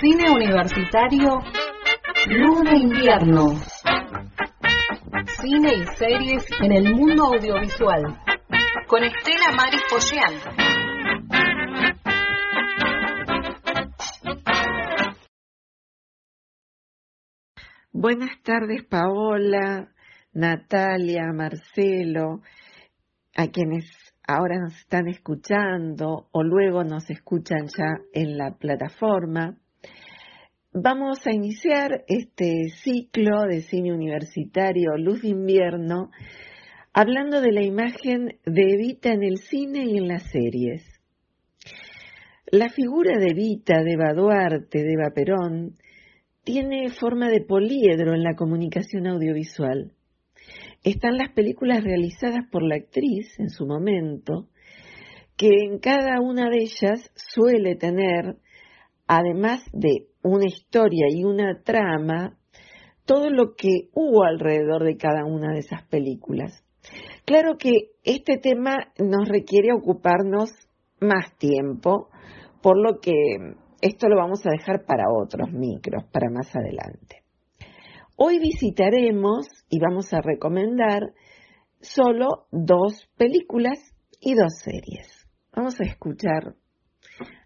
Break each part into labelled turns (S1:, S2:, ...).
S1: Cine universitario, Luz de invierno. Cine y series en el mundo audiovisual. Con Estela Maris Folleán.
S2: Buenas tardes, Paola, Natalia, Marcelo, a quienes ahora nos están escuchando o luego nos escuchan ya en la plataforma. Vamos a iniciar este ciclo de cine universitario Luz de Invierno hablando de la imagen de Evita en el cine y en las series. La figura de Evita, de Eva Duarte, de Eva Perón, tiene forma de poliedro en la comunicación audiovisual. Están las películas realizadas por la actriz en su momento, que en cada una de ellas suele tener, además de una historia y una trama, todo lo que hubo alrededor de cada una de esas películas. Claro que este tema nos requiere ocuparnos más tiempo, por lo que esto lo vamos a dejar para otros micros, para más adelante. Hoy visitaremos y vamos a recomendar solo dos películas y dos series. Vamos a escuchar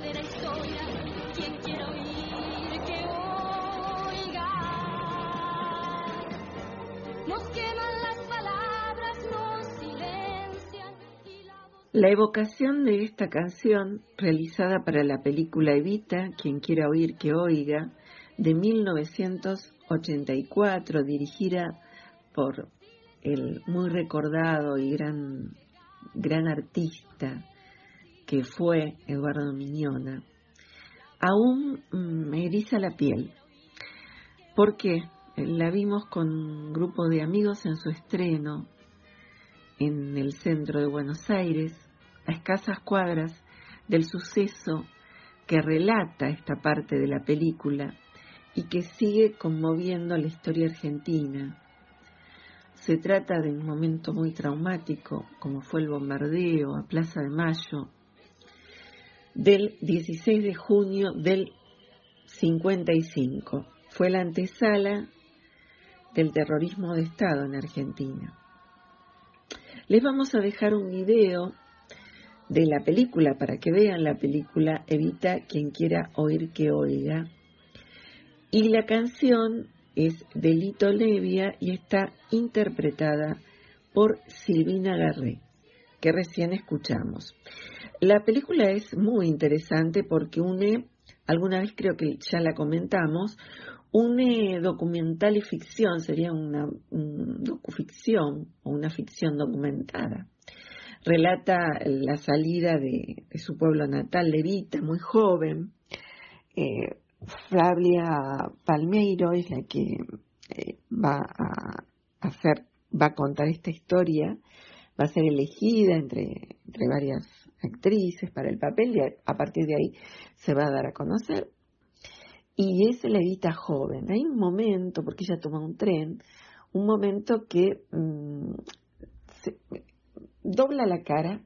S3: las
S2: La evocación de esta canción, realizada para la película Evita, quien quiera oír que oiga, de 1984, dirigida por el muy recordado y gran, gran artista que fue Eduardo Miñona, aún me eriza la piel. porque La vimos con un grupo de amigos en su estreno en el centro de Buenos Aires, a escasas cuadras del suceso que relata esta parte de la película y que sigue conmoviendo la historia argentina. Se trata de un momento muy traumático, como fue el bombardeo a Plaza de Mayo del 16 de junio del 55. Fue la antesala del terrorismo de Estado en Argentina. Les vamos a dejar un video de la película para que vean la película Evita quien quiera oír que oiga. Y la canción es de Lito Levia y está interpretada por Silvina Garré, que recién escuchamos. La película es muy interesante porque une, alguna vez creo que ya la comentamos, une documental y ficción, sería una docuficción o una ficción documentada. Relata la salida de, su pueblo natal, Levita, muy joven. Eh, Flavia Palmeiro es la que eh, va a hacer, va a contar esta historia, va a ser elegida entre, entre varias actrices para el papel y a partir de ahí se va a dar a conocer y es la Evita joven. Hay un momento, porque ella toma un tren, un momento que mm, dobla la cara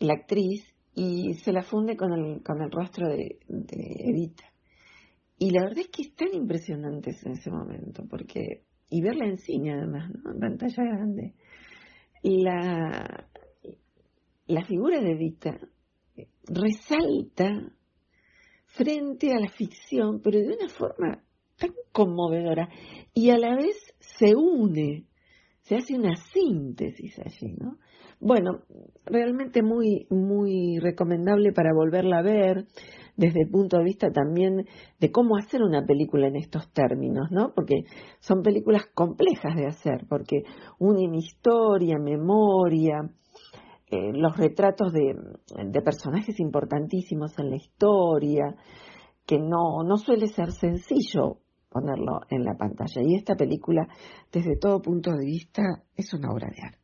S2: la actriz y se la funde con el, con el rostro de, Evita. Y la verdad es que es tan impresionante ese momento, porque, y verla en cine además, ¿no? en pantalla grande. La, la figura de Evita resalta frente a la ficción, pero de una forma tan conmovedora y a la vez se une, se hace una síntesis allí, ¿no? Bueno, realmente muy, muy recomendable para volverla a ver desde el punto de vista también de cómo hacer una película en estos términos, ¿no? Porque son películas complejas de hacer, porque unen historia, memoria, eh, los retratos de, de, personajes importantísimos en la historia, que no, no suele ser sencillo ponerlo en la pantalla. Y esta película, desde todo punto de vista, es una obra de arte.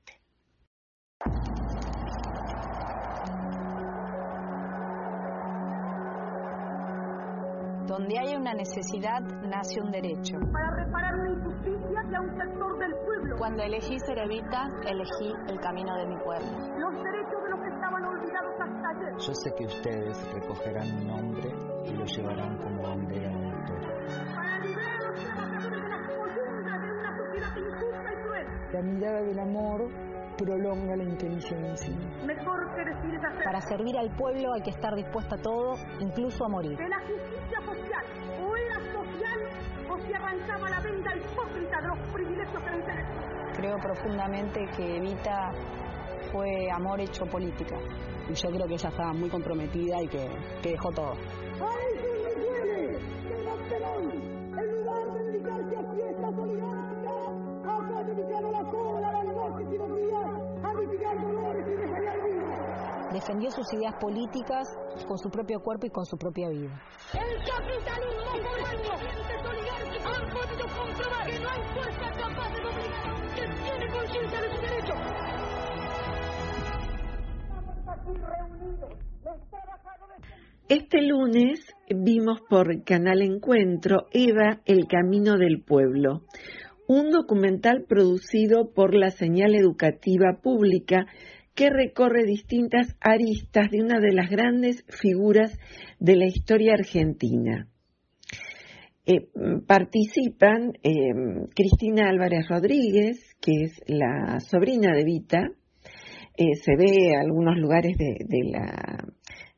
S1: Donde hay una necesidad, nace un derecho.
S4: Para reparar una injusticia a un sector del pueblo.
S1: Cuando elegí ser Evita, elegí el camino de mi pueblo.
S4: Los derechos de los que estaban olvidados hasta ayer.
S5: Yo sé que ustedes recogerán mi nombre y lo llevarán como bandera de victoria.
S4: Para liberar a los trabajadores de las coyundas de una sociedad injusta y cruel.
S6: La mirada del amor prolonga la inteligencia.
S4: Mejor que decir es hacer.
S1: Para servir al pueblo hay que estar dispuesta a todo, incluso a morir.
S4: De la justicia social, o era social, o se arrancaba la venda hipócrita de los privilegios que le
S1: Creo profundamente que Evita fue amor hecho política.
S7: Y yo creo que ella estaba muy comprometida y que, que dejó todo.
S1: Defendió sus ideas políticas con su propio cuerpo y con su propia vida.
S4: El capitalismo han podido comprobar que no hay fuerza capaz de dominar que tiene conciencia de su derecho. Estamos aquí reunidos, los trabajadores.
S2: Este lunes vimos por Canal Encuentro Eva, el Camino del Pueblo, un documental producido por la señal educativa pública que recorre distintas aristas de una de las grandes figuras de la historia argentina. Eh, participan eh, Cristina Álvarez Rodríguez, que es la sobrina de Vita, eh, se ve algunos lugares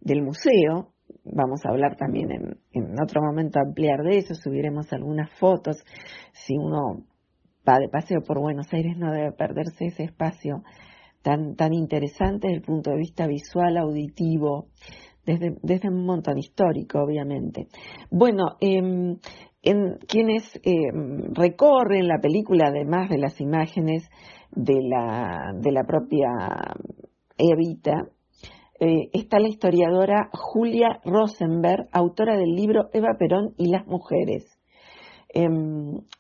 S2: del museo, vamos a hablar también en, en, otro momento ampliar de eso, subiremos algunas fotos, si uno va de paseo por Buenos Aires no debe perderse ese espacio tan, tan interesante desde el punto de vista visual, auditivo, desde, desde un montón histórico, obviamente. Bueno, eh, en, quienes eh, recorren la película, además de las imágenes de la, de la propia Evita, eh, está la historiadora Julia Rosenberg, autora del libro Eva Perón y las mujeres. Eh,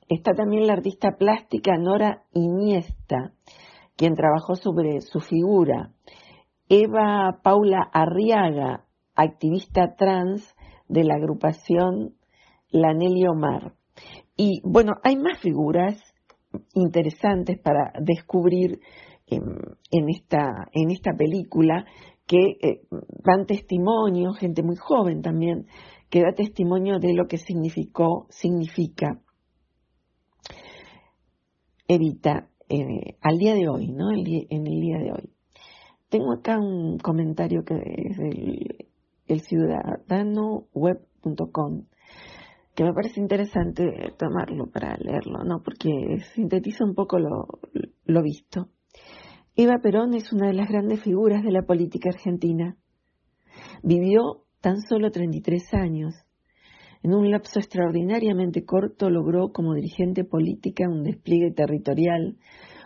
S2: está también la artista plástica Nora Iniesta, quien trabajó sobre su figura. Eva Paula Arriaga, activista trans de la agrupación Lanelli Omar. Y bueno, hay más figuras interesantes para descubrir en, en, esta, en esta película que eh, dan testimonio, gente muy joven también, que da testimonio de lo que significó, significa Evita eh, al día de hoy, ¿no? El, en el día de hoy. Tengo acá un comentario que es del el ciudadanoweb.com que me parece interesante tomarlo para leerlo, ¿no? Porque sintetiza un poco lo, lo visto. Eva Perón es una de las grandes figuras de la política argentina. Vivió tan solo 33 años. En un lapso extraordinariamente corto logró como dirigente política un despliegue territorial,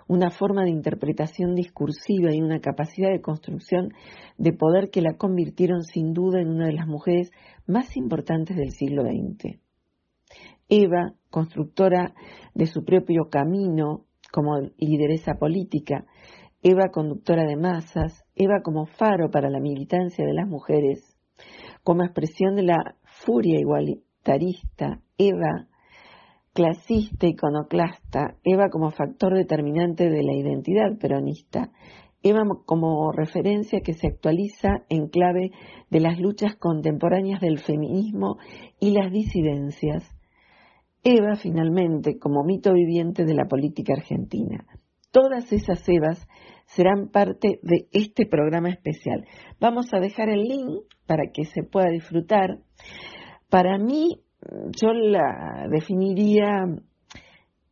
S2: una forma de interpretación discursiva y una capacidad de construcción de poder que la convirtieron sin duda en una de las mujeres más importantes del siglo XX. Eva, constructora de su propio camino como lideresa política, Eva conductora de masas, Eva como faro para la militancia de las mujeres, como expresión de la furia igualitarista, Eva clasista, iconoclasta, Eva como factor determinante de la identidad peronista, Eva como referencia que se actualiza en clave de las luchas contemporáneas del feminismo y las disidencias, Eva finalmente como mito viviente de la política argentina. Todas esas Evas serán parte de este programa especial. Vamos a dejar el link para que se pueda disfrutar. Para mí, yo la definiría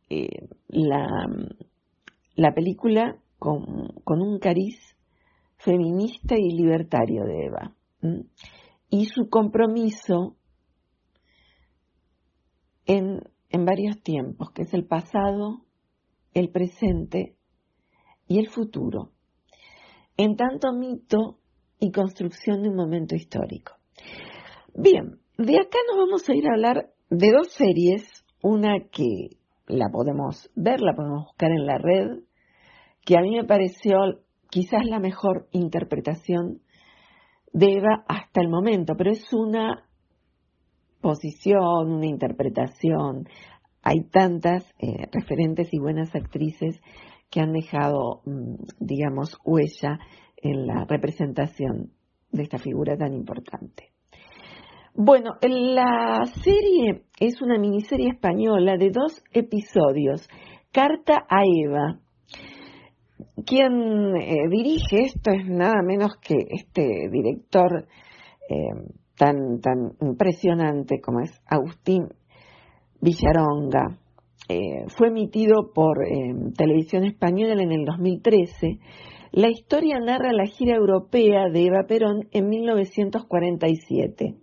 S2: eh, la, la, película con, un cariz feminista y libertario de Eva. Y su compromiso en, en varios tiempos, que es el pasado, el presente y el futuro. en tanto mito y construcción de un momento histórico. Bien, de acá nos vamos a ir a hablar de dos series, una que la podemos ver, la podemos buscar en la red, que a mí me pareció quizás la mejor interpretación de Eva hasta el momento, pero es una posición, una interpretación. Hay tantas eh, referentes y buenas actrices que han dejado, mm, digamos, huella en la representación de esta figura tan importante. Bueno, la serie es una miniserie española de dos episodios, Carta a Eva. Quien eh, dirige esto es nada menos que este director eh, tan, tan impresionante como es Agustín Villaronga. Eh, fue emitido por Televisión Española en el 2013. La historia narra la gira europea de Eva Perón en 1947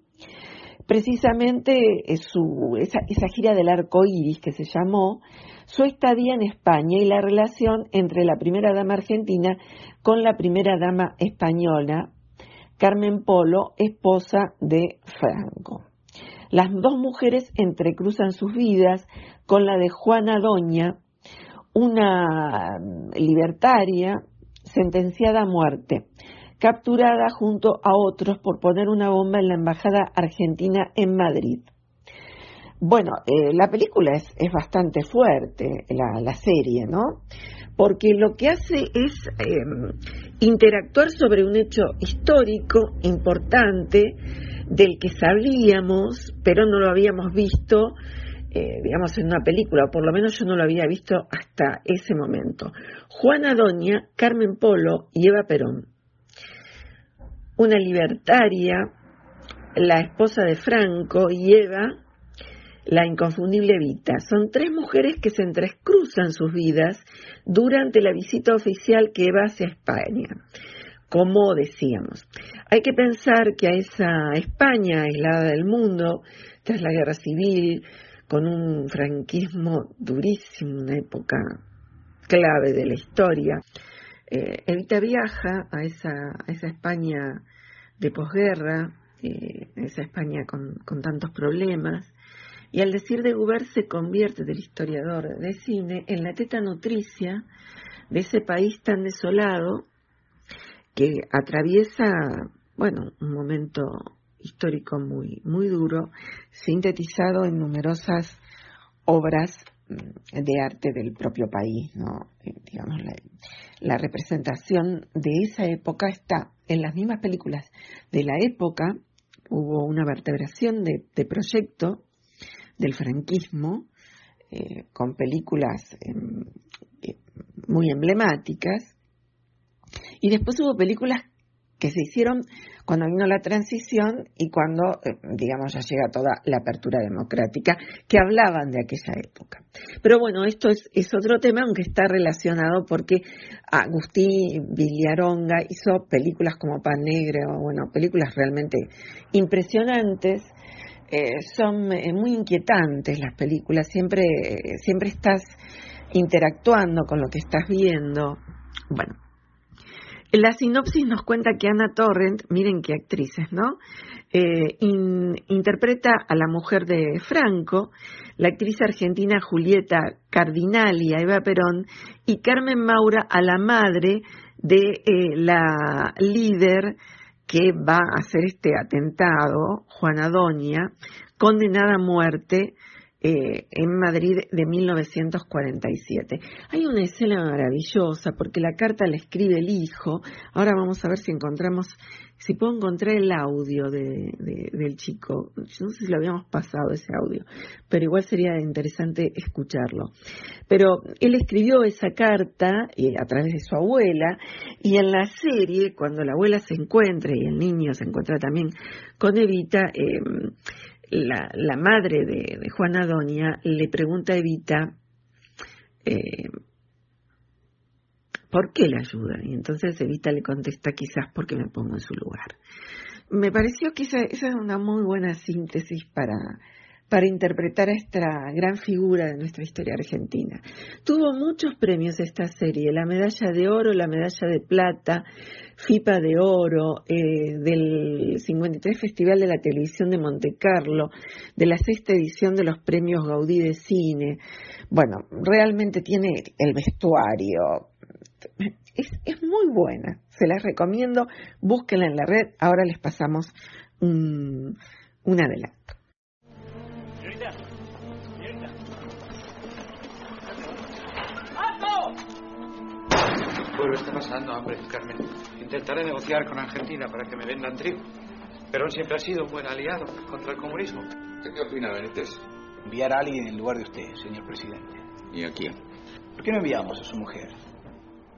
S2: precisamente su, esa, esa, gira del arco iris que se llamó, su estadía en España y la relación entre la primera dama argentina con la primera dama española, Carmen Polo, esposa de Franco. Las dos mujeres entrecruzan sus vidas con la de Juana Doña, una libertaria sentenciada a muerte capturada junto a otros por poner una bomba en la embajada argentina en Madrid. Bueno, eh, la película es, bastante fuerte, la, serie, ¿no? Porque lo que hace es em, interactuar sobre un hecho histórico importante del que sabíamos, pero no lo habíamos visto, eh, digamos, en una película, o por lo menos yo no lo había visto hasta ese momento. Juana Doña, Carmen Polo y Eva Perón una libertaria, la esposa de Franco y Eva, la inconfundible Vita. Son tres mujeres que se entrecruzan sus vidas durante la visita oficial que Eva hace a España. Como decíamos, hay que pensar que a esa España aislada del mundo, tras la guerra civil, con un franquismo durísimo, una época clave de la historia, eh, Evita viaja a esa, a esa España de posguerra, eh, esa España con, con, tantos problemas, y al decir de Guber se convierte del historiador de cine en la teta nutricia de ese país tan desolado que atraviesa, bueno, un momento histórico muy, muy duro, sintetizado en numerosas obras mm, de arte del propio país, ¿no? Eh, digamos, la representación de esa época está en las mismas películas de la época. Hubo una vertebración de, proyecto del franquismo eh, con películas em, muy emblemáticas y después hubo películas que se hicieron cuando vino la transición y cuando, eh, digamos, ya llega toda la apertura democrática, que hablaban de aquella época. Pero bueno, esto es, otro tema, aunque está relacionado porque Agustín Villaronga hizo películas como Pan Negro, bueno, películas realmente impresionantes. Eh, son eh, muy inquietantes las películas, siempre, siempre estás interactuando con lo que estás viendo. Bueno, la sinopsis nos cuenta que Ana Torrent, miren qué actrices, ¿no? Eh, interpreta a la mujer de Franco, la actriz argentina Julieta Cardinali, a Eva Perón, y Carmen Maura a la madre de eh, la líder que va a hacer este atentado, Juana Doña, condenada a muerte eh, en Madrid de 1947. Hay una escena maravillosa porque la carta la escribe el hijo. Ahora vamos a ver si encontramos, si puedo encontrar el audio de, del chico. No sé si lo habíamos pasado ese audio, pero igual sería interesante escucharlo. Pero él escribió esa carta eh, a través de su abuela y en la serie, cuando la abuela se encuentra y el niño se encuentra también con Evita, eh, la, la madre de, Juana Doña le pregunta a Evita eh, por qué la ayuda. Y entonces Evita le contesta quizás porque me pongo en su lugar. Me pareció que esa, esa es una muy buena síntesis para, para interpretar a esta gran figura de nuestra historia argentina. Tuvo muchos premios esta serie, la medalla de oro, la medalla de plata, FIPA de oro, eh, del 53 Festival de la Televisión de Monte Carlo, de la sexta edición de los premios Gaudí de Cine. Bueno, realmente tiene el vestuario. Es, es muy buena, se las recomiendo, búsquenla en la red, ahora les pasamos un, un adelanto.
S8: Está pasando, hombre, Carmen. Intentaré negociar con Argentina para que me vendan trigo. Perón siempre ha sido un buen aliado contra el comunismo.
S9: ¿Qué opina Benítez?
S10: Enviar a alguien en lugar de usted, señor presidente.
S9: ¿Y a quién?
S10: ¿Por qué no enviamos a su mujer?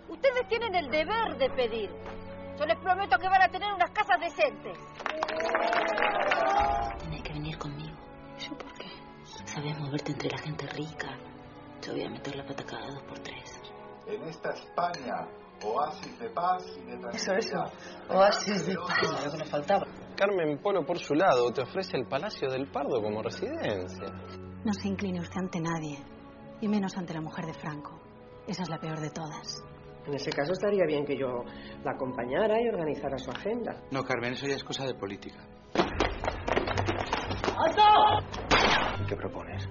S11: Ustedes tienen el deber de pedir. Yo les prometo que van a tener unas casas decentes.
S12: Tienes que venir conmigo.
S11: ¿Yo por qué?
S12: Sabes moverte entre la gente rica. Te voy a meter la pata cada dos por tres.
S9: En esta España, oasis de paz y de
S12: Eso, eso. Oasis de paz, lo que nos faltaba.
S13: Carmen Polo, por su lado, te ofrece el Palacio del Pardo como residencia.
S14: No se incline usted ante nadie, y menos ante la mujer de Franco. Esa es la peor de todas.
S15: En ese caso estaría bien que yo la acompañara y organizara su agenda.
S8: No, Carmen, eso ya es cosa de política.
S10: ¡Alto! ¿Qué propones?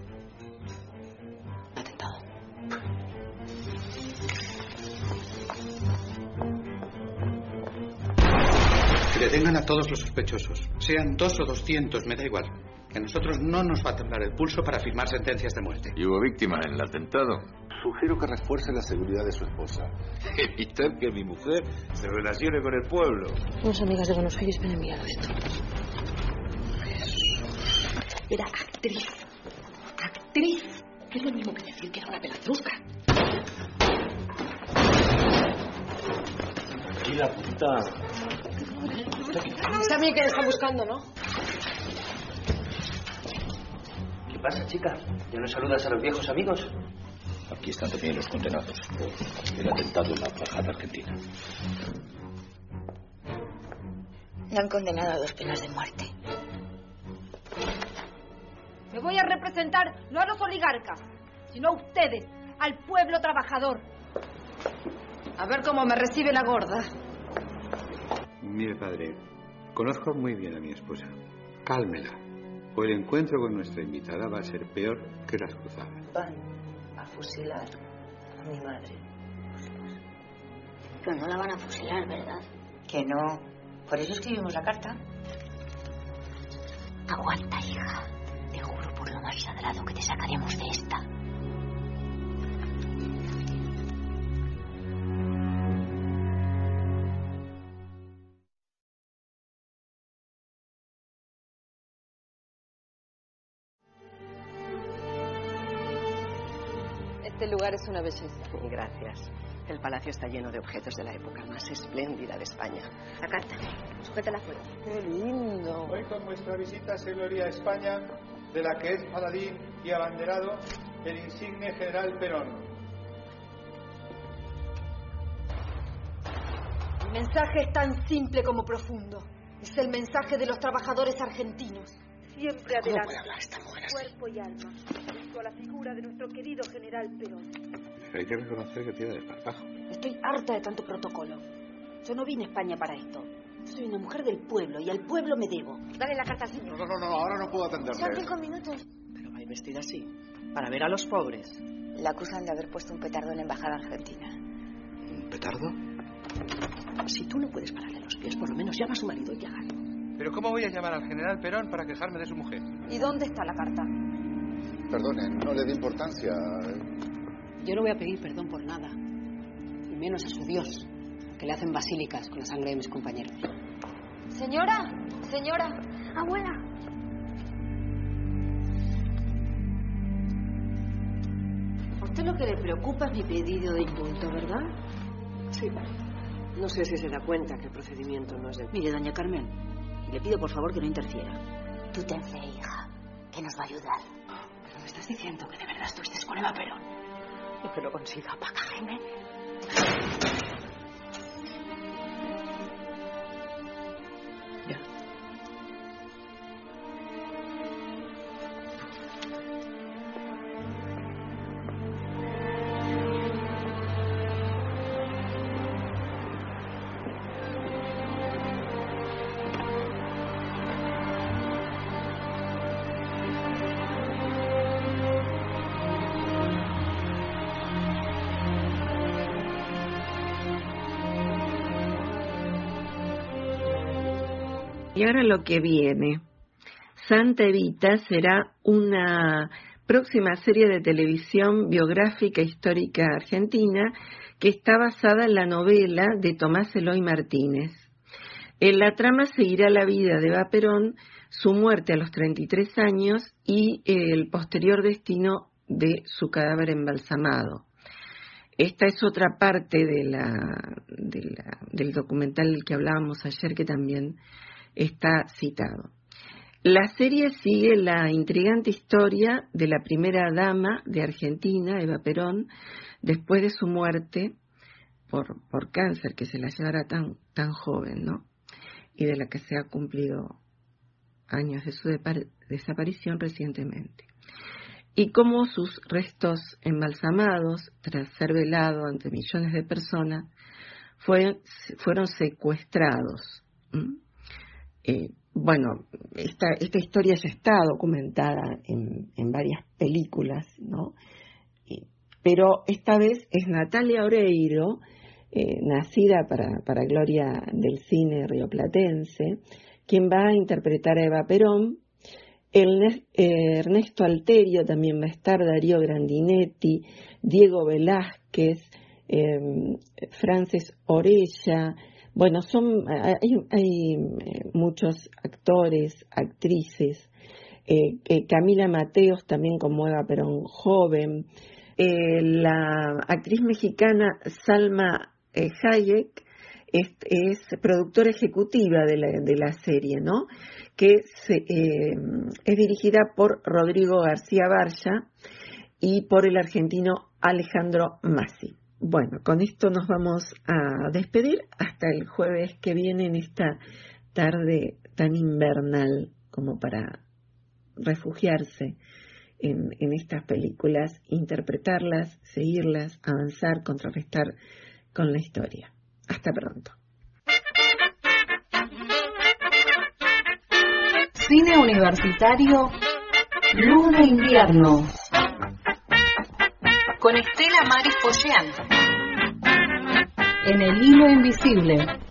S8: Que detengan a todos los sospechosos. Sean dos o doscientos, me da igual. Que a nosotros no nos va a temblar el pulso para firmar sentencias de muerte.
S9: ¿Y hubo víctima en el atentado? Sugiero que refuerce la seguridad de su esposa. Evitar que mi mujer se relacione con el pueblo.
S12: Unas amigas de Buenos Aires me han enviado esto. Era actriz. Actriz. Es lo mismo que decir que era una pelatrusca.
S10: Y la puta.
S15: Es a mí que le está buscando, ¿no?
S10: ¿Qué pasa, chica? ¿Ya no saludas a los viejos amigos?
S9: Aquí están también los condenados. El atentado en la embajada argentina.
S12: Le han condenado a dos penas de muerte.
S11: Me voy a representar no a los oligarcas, sino a ustedes, al pueblo trabajador.
S15: A ver cómo me recibe la gorda.
S8: Mire, padre, conozco muy bien a mi esposa. Cálmela. O el encuentro con nuestra invitada va a ser peor que las cruzadas.
S12: Van a fusilar a mi madre. Pero no la van a fusilar, ¿verdad? Que no. Por eso escribimos la carta. Aguanta, hija. Te juro por lo más sagrado que te sacaremos de esta.
S15: Lugar es una belleza. Gracias. El palacio está lleno de objetos de la época más espléndida de España.
S12: La carta. Sujétala fuera.
S15: ¡Qué lindo!
S16: Hoy con vuestra visita se gloria a España, de la que es paladín y abanderado el insigne general Perón.
S11: El mensaje es tan simple como profundo. Es el mensaje de los trabajadores argentinos. Siempre
S12: ¿Cómo
S11: adelante.
S12: puede hablar esta mujer así?
S11: Cuerpo y alma. Junto a la figura de nuestro querido general Perón.
S8: Hay que reconocer que tiene desparpajo.
S11: Estoy harta de tanto protocolo. Yo no vine a España para esto. Soy una mujer del pueblo y al pueblo me debo. Dale la carta al señor.
S9: No, no, no, ahora no puedo atenderle.
S11: Son cinco minutos.
S15: Pero va vestida así, para ver a los pobres.
S12: La acusan de haber puesto un petardo en la embajada argentina.
S8: ¿Un petardo?
S15: Si tú no puedes pararle los pies, por lo menos llama a su marido y hágalo.
S8: ¿Pero cómo voy a llamar al general Perón para quejarme de su mujer?
S11: ¿Y dónde está la carta?
S9: Perdone, no le dé importancia.
S14: Yo no voy a pedir perdón por nada, y menos a su Dios, que le hacen basílicas con la sangre de mis compañeros.
S11: Señora, señora, abuela.
S15: A usted lo que le preocupa es mi pedido de indulto, ¿verdad? Sí. No sé si se da cuenta que el procedimiento no es de...
S12: Mire, doña Carmen, le pido por favor que no interfiera. Tú ten fe, hija, que nos va a ayudar.
S14: Pero me estás diciendo que de verdad estuviste con Eva Perón.
S15: Lo que lo consiga, paca, Jaime.
S2: Y ahora lo que viene. Santa Evita será una próxima serie de televisión biográfica histórica argentina que está basada en la novela de Tomás Eloy Martínez. En la trama seguirá la vida de Eva Perón, su muerte a los 33 años y el posterior destino de su cadáver embalsamado. Esta es otra parte de la, del documental del que hablábamos ayer que también está citado. La serie sigue la intrigante historia de la primera dama de Argentina, Eva Perón, después de su muerte por, por cáncer, que se la llevara tan, tan joven, ¿no? Y de la que se ha cumplido años de su desaparición recientemente. Y cómo sus restos embalsamados, tras ser velados ante millones de personas, fueron secuestrados. Eh, bueno, esta, historia ya está documentada en, varias películas, ¿no? pero esta vez es Natalia Oreiro, eh, nacida para, para gloria del cine rioplatense, quien va a interpretar a Eva Perón. Eh, Ernesto Alterio también va a estar, Darío Grandinetti, Diego Velázquez, eh, Frances Orella, bueno, son, hay, eh, muchos actores, actrices, eh, Camila Mateos también como Eva Perón joven, eh, la actriz mexicana Salma Hayek es, productora ejecutiva de la, de la serie, ¿no? Que es dirigida por Rodrigo García Barja y por el argentino Alejandro Massi. Bueno, con esto nos vamos a despedir hasta el jueves que viene en esta tarde tan invernal como para refugiarse en, estas películas, interpretarlas, seguirlas, avanzar, contrarrestar con la historia. Hasta pronto.
S1: Cine Universitario Luna Invierno con Estela Maris Folleán. En el hilo invisible.